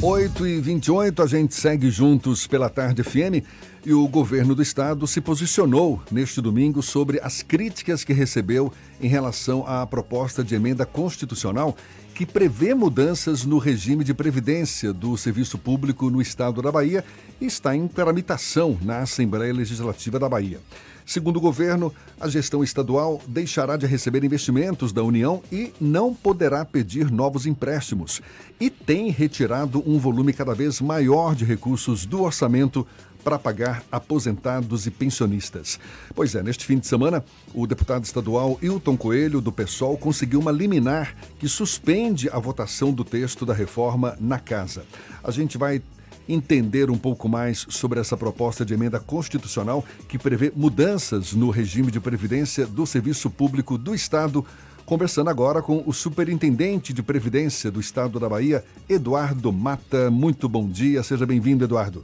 8 e 28 a gente segue juntos pela tarde FM e o governo do estado se posicionou neste domingo sobre as críticas que recebeu em relação à proposta de emenda constitucional que prevê mudanças no regime de previdência do serviço público no estado da Bahia e está em tramitação na Assembleia Legislativa da Bahia. Segundo o governo, a gestão estadual deixará de receber investimentos da União e não poderá pedir novos empréstimos. E tem retirado um volume cada vez maior de recursos do orçamento para pagar aposentados e pensionistas. Pois é, neste fim de semana, o deputado estadual Hilton Coelho, do PSOL, conseguiu uma liminar que suspende a votação do texto da reforma na casa. A gente vai entender um pouco mais sobre essa proposta de emenda constitucional que prevê mudanças no regime de previdência do Serviço Público do Estado. Conversando agora com o Superintendente de Previdência do Estado da Bahia, Eduardo Mata. Muito bom dia, seja bem-vindo, Eduardo.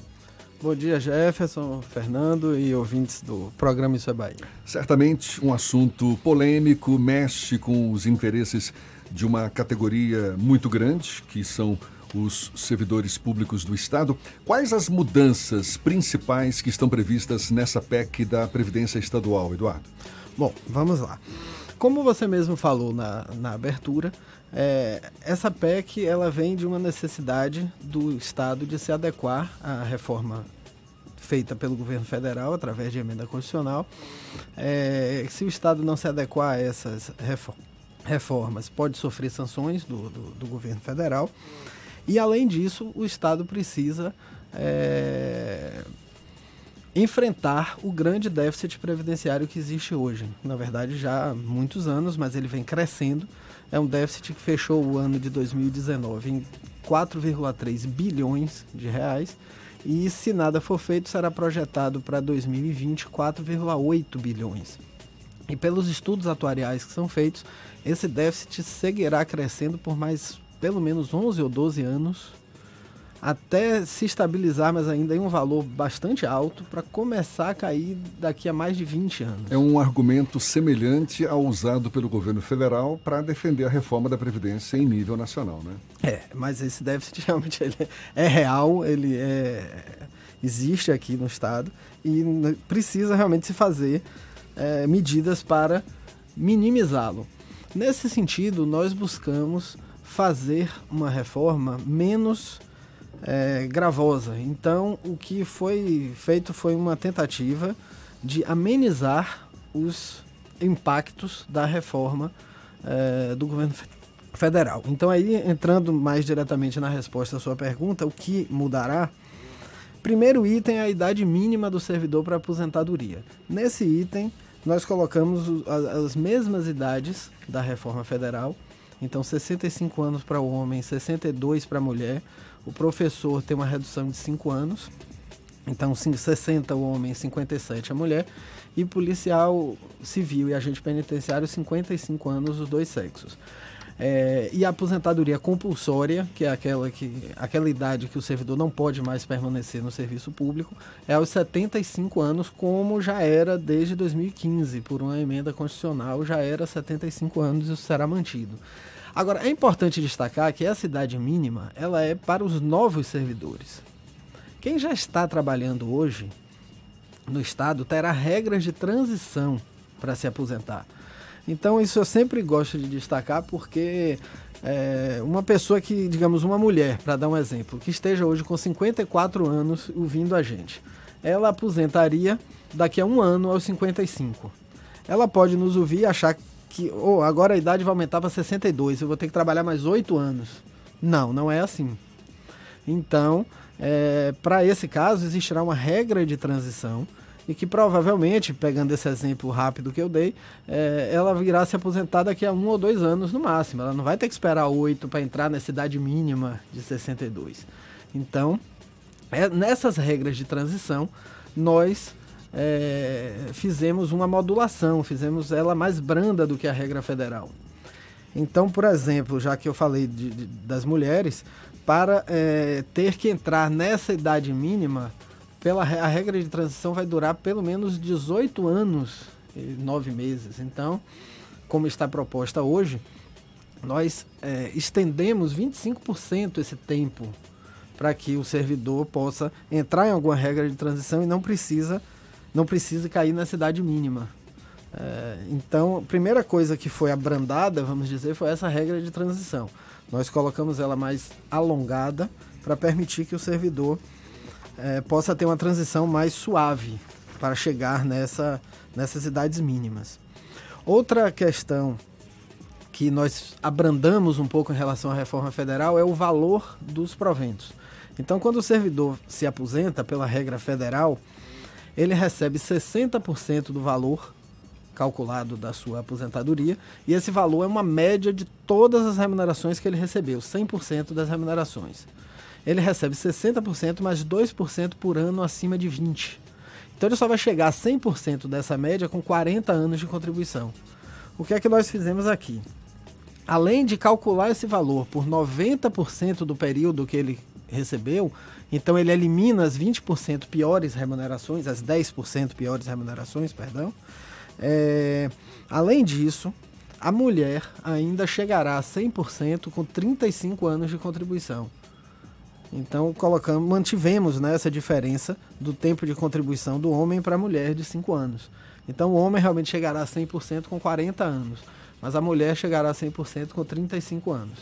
Bom dia, Jefferson, Fernando e ouvintes do programa Isso é Bahia. Certamente um assunto polêmico, mexe com os interesses de uma categoria muito grande, que são os servidores públicos do Estado. Quais as mudanças principais que estão previstas nessa PEC da Previdência Estadual, Eduardo? Bom, vamos lá. Como você mesmo falou na, na abertura, é, essa PEC ela vem de uma necessidade do Estado de se adequar à reforma feita pelo governo federal através de emenda constitucional. É, se o Estado não se adequar a essas reformas, pode sofrer sanções do, do, do governo federal. E, além disso, o Estado precisa é, enfrentar o grande déficit previdenciário que existe hoje. Na verdade, já há muitos anos, mas ele vem crescendo. É um déficit que fechou o ano de 2019 em 4,3 bilhões de reais. E, se nada for feito, será projetado para 2020 4,8 bilhões. E pelos estudos atuariais que são feitos, esse déficit seguirá crescendo por mais pelo menos 11 ou 12 anos até se estabilizar, mas ainda em um valor bastante alto, para começar a cair daqui a mais de 20 anos. É um argumento semelhante ao usado pelo governo federal para defender a reforma da Previdência em nível nacional, né? É, mas esse déficit realmente é real, ele é, existe aqui no Estado e precisa realmente se fazer é, medidas para minimizá-lo. Nesse sentido, nós buscamos fazer uma reforma menos é, gravosa. Então, o que foi feito foi uma tentativa de amenizar os impactos da reforma é, do governo federal. Então, aí, entrando mais diretamente na resposta à sua pergunta, o que mudará? Primeiro item é a idade mínima do servidor para aposentadoria. Nesse item, nós colocamos as mesmas idades da reforma federal, então, 65 anos para o homem, 62 para a mulher. O professor tem uma redução de 5 anos. Então, 60 o homem, 57 a mulher. E policial civil e agente penitenciário, 55 anos, os dois sexos. É, e a aposentadoria compulsória, que é aquela, que, aquela idade que o servidor não pode mais permanecer no serviço público, é aos 75 anos, como já era desde 2015, por uma emenda constitucional, já era 75 anos e isso será mantido. Agora, é importante destacar que essa idade mínima ela é para os novos servidores. Quem já está trabalhando hoje no Estado terá regras de transição para se aposentar. Então, isso eu sempre gosto de destacar porque é, uma pessoa que, digamos, uma mulher, para dar um exemplo, que esteja hoje com 54 anos ouvindo a gente, ela aposentaria daqui a um ano aos 55. Ela pode nos ouvir e achar que oh, agora a idade vai aumentar para 62, eu vou ter que trabalhar mais oito anos. Não, não é assim. Então, é, para esse caso, existirá uma regra de transição e que provavelmente, pegando esse exemplo rápido que eu dei, é, ela virá se aposentar daqui a um ou dois anos no máximo. Ela não vai ter que esperar oito para entrar nessa idade mínima de 62. Então, é, nessas regras de transição, nós é, fizemos uma modulação, fizemos ela mais branda do que a regra federal. Então, por exemplo, já que eu falei de, de, das mulheres, para é, ter que entrar nessa idade mínima, pela a regra de transição vai durar pelo menos 18 anos e 9 meses. Então, como está proposta hoje, nós é, estendemos 25% esse tempo para que o servidor possa entrar em alguma regra de transição e não precisa não precisa cair na cidade mínima. É, então, a primeira coisa que foi abrandada, vamos dizer, foi essa regra de transição. Nós colocamos ela mais alongada para permitir que o servidor é, possa ter uma transição mais suave para chegar nessa, nessas idades mínimas. Outra questão que nós abrandamos um pouco em relação à reforma federal é o valor dos proventos. Então, quando o servidor se aposenta pela regra federal, ele recebe 60% do valor calculado da sua aposentadoria, e esse valor é uma média de todas as remunerações que ele recebeu, 100% das remunerações. Ele recebe 60% mais 2% por ano acima de 20. Então ele só vai chegar a 100% dessa média com 40 anos de contribuição. O que é que nós fizemos aqui? Além de calcular esse valor por 90% do período que ele recebeu, então ele elimina as 20% piores remunerações, as 10% piores remunerações, perdão, é, além disso, a mulher ainda chegará a 100% com 35 anos de contribuição. Então, colocamos, mantivemos né, essa diferença do tempo de contribuição do homem para a mulher de 5 anos. Então, o homem realmente chegará a 100% com 40 anos, mas a mulher chegará a 100% com 35 anos.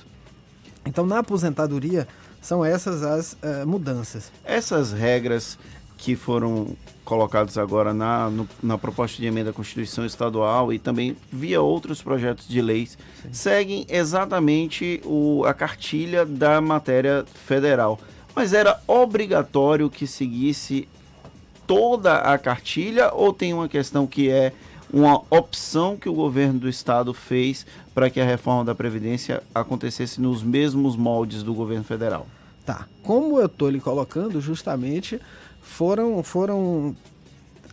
Então, na aposentadoria, são essas as uh, mudanças. Essas regras que foram colocados agora na, no, na proposta de emenda à Constituição Estadual e também via outros projetos de leis, Sim. seguem exatamente o, a cartilha da matéria federal. Mas era obrigatório que seguisse toda a cartilha ou tem uma questão que é uma opção que o governo do estado fez para que a reforma da Previdência acontecesse nos mesmos moldes do governo federal? Tá. Como eu estou lhe colocando, justamente foram, foram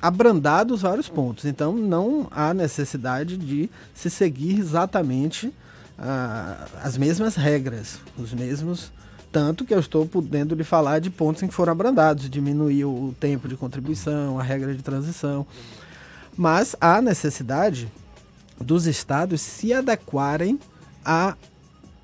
abrandados vários pontos. Então não há necessidade de se seguir exatamente ah, as mesmas regras, os mesmos. Tanto que eu estou podendo lhe falar de pontos em que foram abrandados, diminuir o tempo de contribuição, a regra de transição. Mas há necessidade dos estados se adequarem à,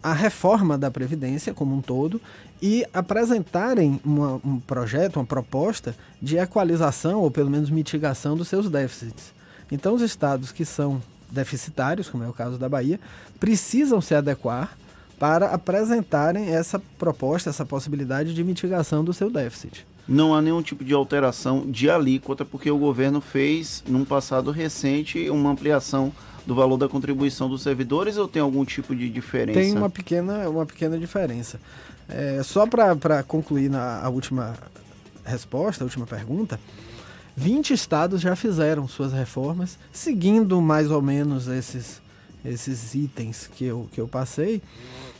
à reforma da Previdência como um todo e apresentarem uma, um projeto, uma proposta de equalização ou pelo menos mitigação dos seus déficits. Então, os estados que são deficitários, como é o caso da Bahia, precisam se adequar para apresentarem essa proposta, essa possibilidade de mitigação do seu déficit. Não há nenhum tipo de alteração de alíquota, porque o governo fez, num passado recente, uma ampliação do valor da contribuição dos servidores ou tem algum tipo de diferença? Tem uma pequena, uma pequena diferença. É, só para concluir na a última resposta, a última pergunta, 20 estados já fizeram suas reformas, seguindo mais ou menos esses, esses itens que eu, que eu passei.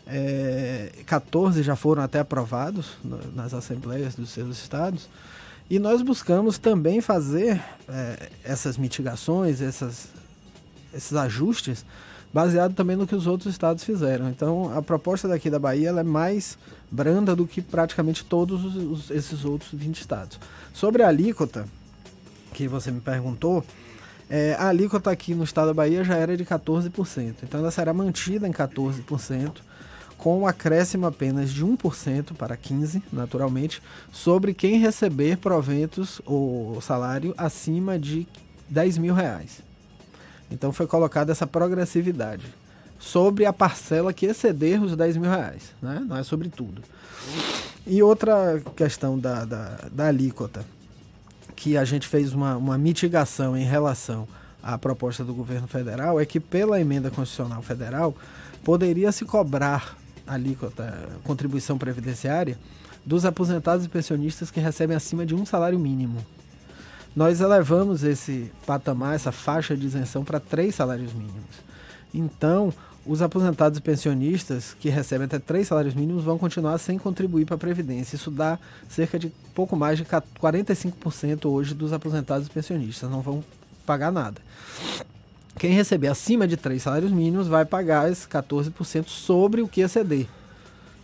É, 14 já foram até aprovados nas assembleias dos seus estados. E nós buscamos também fazer é, essas mitigações, essas, esses ajustes baseado também no que os outros estados fizeram. Então, a proposta daqui da Bahia é mais branda do que praticamente todos os, os, esses outros 20 estados. Sobre a alíquota, que você me perguntou, é, a alíquota aqui no estado da Bahia já era de 14%. Então, ela será mantida em 14%, com um acréscimo apenas de 1% para 15%, naturalmente, sobre quem receber proventos ou salário acima de 10 mil reais. Então foi colocada essa progressividade sobre a parcela que exceder os 10 mil reais, né? não é sobre tudo. E outra questão da, da, da alíquota, que a gente fez uma, uma mitigação em relação à proposta do governo federal, é que pela emenda constitucional federal poderia se cobrar alíquota, contribuição previdenciária, dos aposentados e pensionistas que recebem acima de um salário mínimo nós elevamos esse patamar, essa faixa de isenção para três salários mínimos. Então, os aposentados e pensionistas que recebem até três salários mínimos vão continuar sem contribuir para a Previdência. Isso dá cerca de pouco mais de 45% hoje dos aposentados e pensionistas, não vão pagar nada. Quem receber acima de três salários mínimos vai pagar esses 14% sobre o que exceder.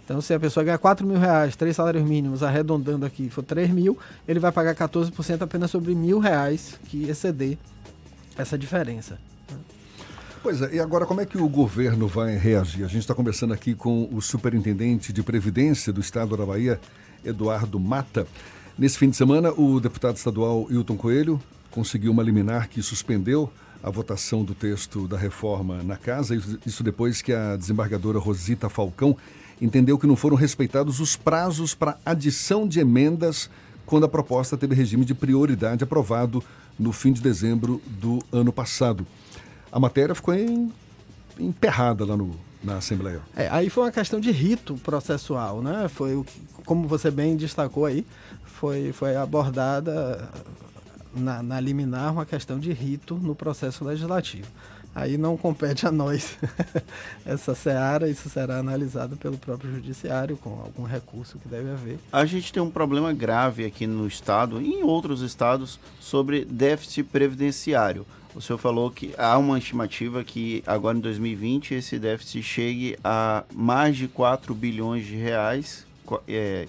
Então, se a pessoa ganhar 4 mil reais, três salários mínimos, arredondando aqui, for 3 mil, ele vai pagar 14% apenas sobre mil reais que exceder essa diferença. Pois é, e agora como é que o governo vai reagir? A gente está conversando aqui com o superintendente de Previdência do Estado da Bahia, Eduardo Mata. Nesse fim de semana, o deputado estadual Hilton Coelho conseguiu uma liminar que suspendeu a votação do texto da reforma na casa, isso depois que a desembargadora Rosita Falcão entendeu que não foram respeitados os prazos para adição de emendas quando a proposta teve regime de prioridade aprovado no fim de dezembro do ano passado. A matéria ficou em, emperrada lá no, na Assembleia. É, aí foi uma questão de rito processual, né? Foi como você bem destacou aí, foi, foi abordada na, na liminar uma questão de rito no processo legislativo. Aí não compete a nós essa seara, isso será analisado pelo próprio judiciário com algum recurso que deve haver. A gente tem um problema grave aqui no estado e em outros estados sobre déficit previdenciário. O senhor falou que há uma estimativa que agora em 2020 esse déficit chegue a mais de 4 bilhões de reais é,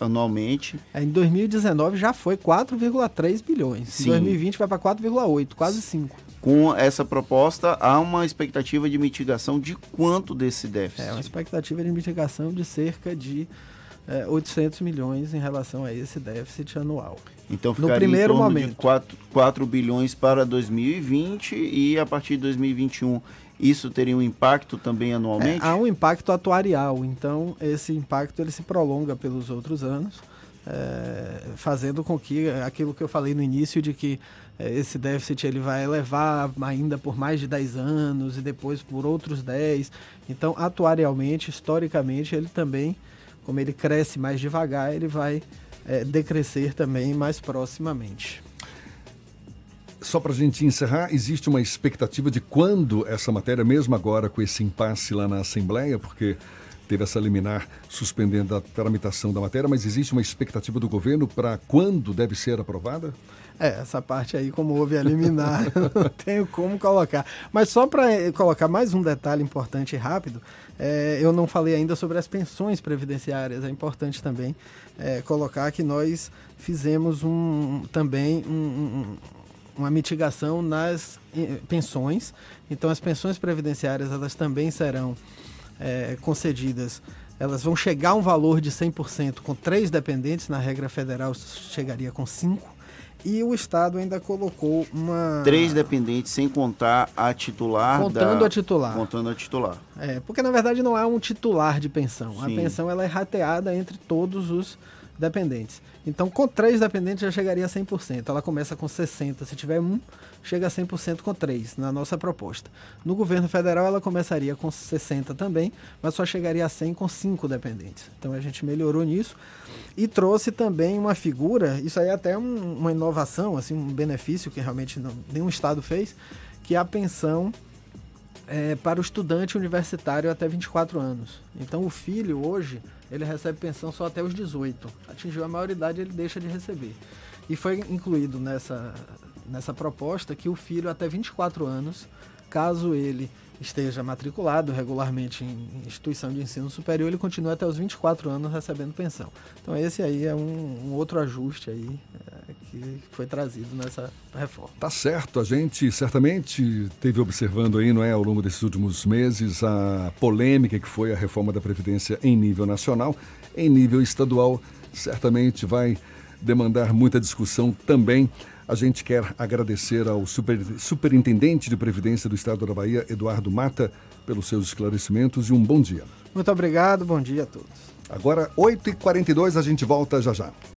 anualmente. É, em 2019 já foi 4,3 bilhões. Sim. Em 2020 vai para 4,8, quase 5. Com essa proposta, há uma expectativa de mitigação de quanto desse déficit? É uma expectativa de mitigação de cerca de é, 800 milhões em relação a esse déficit anual. Então ficaria no primeiro em torno momento. de 4, 4 bilhões para 2020 e a partir de 2021 isso teria um impacto também anualmente? É, há um impacto atuarial, então esse impacto ele se prolonga pelos outros anos, é, fazendo com que aquilo que eu falei no início de que é, esse déficit ele vai elevar ainda por mais de 10 anos e depois por outros 10. Então, atuarialmente, historicamente, ele também, como ele cresce mais devagar, ele vai é, decrescer também mais proximamente. Só para a gente encerrar, existe uma expectativa de quando essa matéria, mesmo agora com esse impasse lá na Assembleia, porque teve essa liminar suspendendo a tramitação da matéria, mas existe uma expectativa do governo para quando deve ser aprovada? É, essa parte aí, como houve a liminar, não tenho como colocar. Mas só para eh, colocar mais um detalhe importante e rápido, é, eu não falei ainda sobre as pensões previdenciárias. É importante também é, colocar que nós fizemos um, também um, um uma mitigação nas eh, pensões. Então, as pensões previdenciárias elas também serão é, concedidas. Elas vão chegar a um valor de 100% com três dependentes, na regra federal chegaria com cinco. E o Estado ainda colocou uma. Três dependentes, sem contar a titular. Contando da... a titular. Contando a titular. É, porque na verdade não é um titular de pensão. Sim. A pensão ela é rateada entre todos os dependentes. Então, com três dependentes já chegaria a 100%. Ela começa com 60%. Se tiver um, chega a 100% com três, na nossa proposta. No governo federal, ela começaria com 60% também, mas só chegaria a 100% com cinco dependentes. Então, a gente melhorou nisso. E trouxe também uma figura, isso aí é até um, uma inovação, assim, um benefício que realmente não, nenhum Estado fez, que é a pensão é, para o estudante universitário até 24 anos. Então, o filho, hoje ele recebe pensão só até os 18. Atingiu a maioridade, ele deixa de receber. E foi incluído nessa, nessa proposta que o filho até 24 anos, caso ele esteja matriculado regularmente em instituição de ensino superior, ele continua até os 24 anos recebendo pensão. Então esse aí é um, um outro ajuste aí é, que foi trazido nessa reforma. Tá certo, a gente certamente teve observando aí, não é, ao longo desses últimos meses a polêmica que foi a reforma da previdência em nível nacional, em nível estadual, certamente vai demandar muita discussão também. A gente quer agradecer ao super, Superintendente de Previdência do Estado da Bahia, Eduardo Mata, pelos seus esclarecimentos e um bom dia. Muito obrigado, bom dia a todos. Agora, 8h42, a gente volta já já.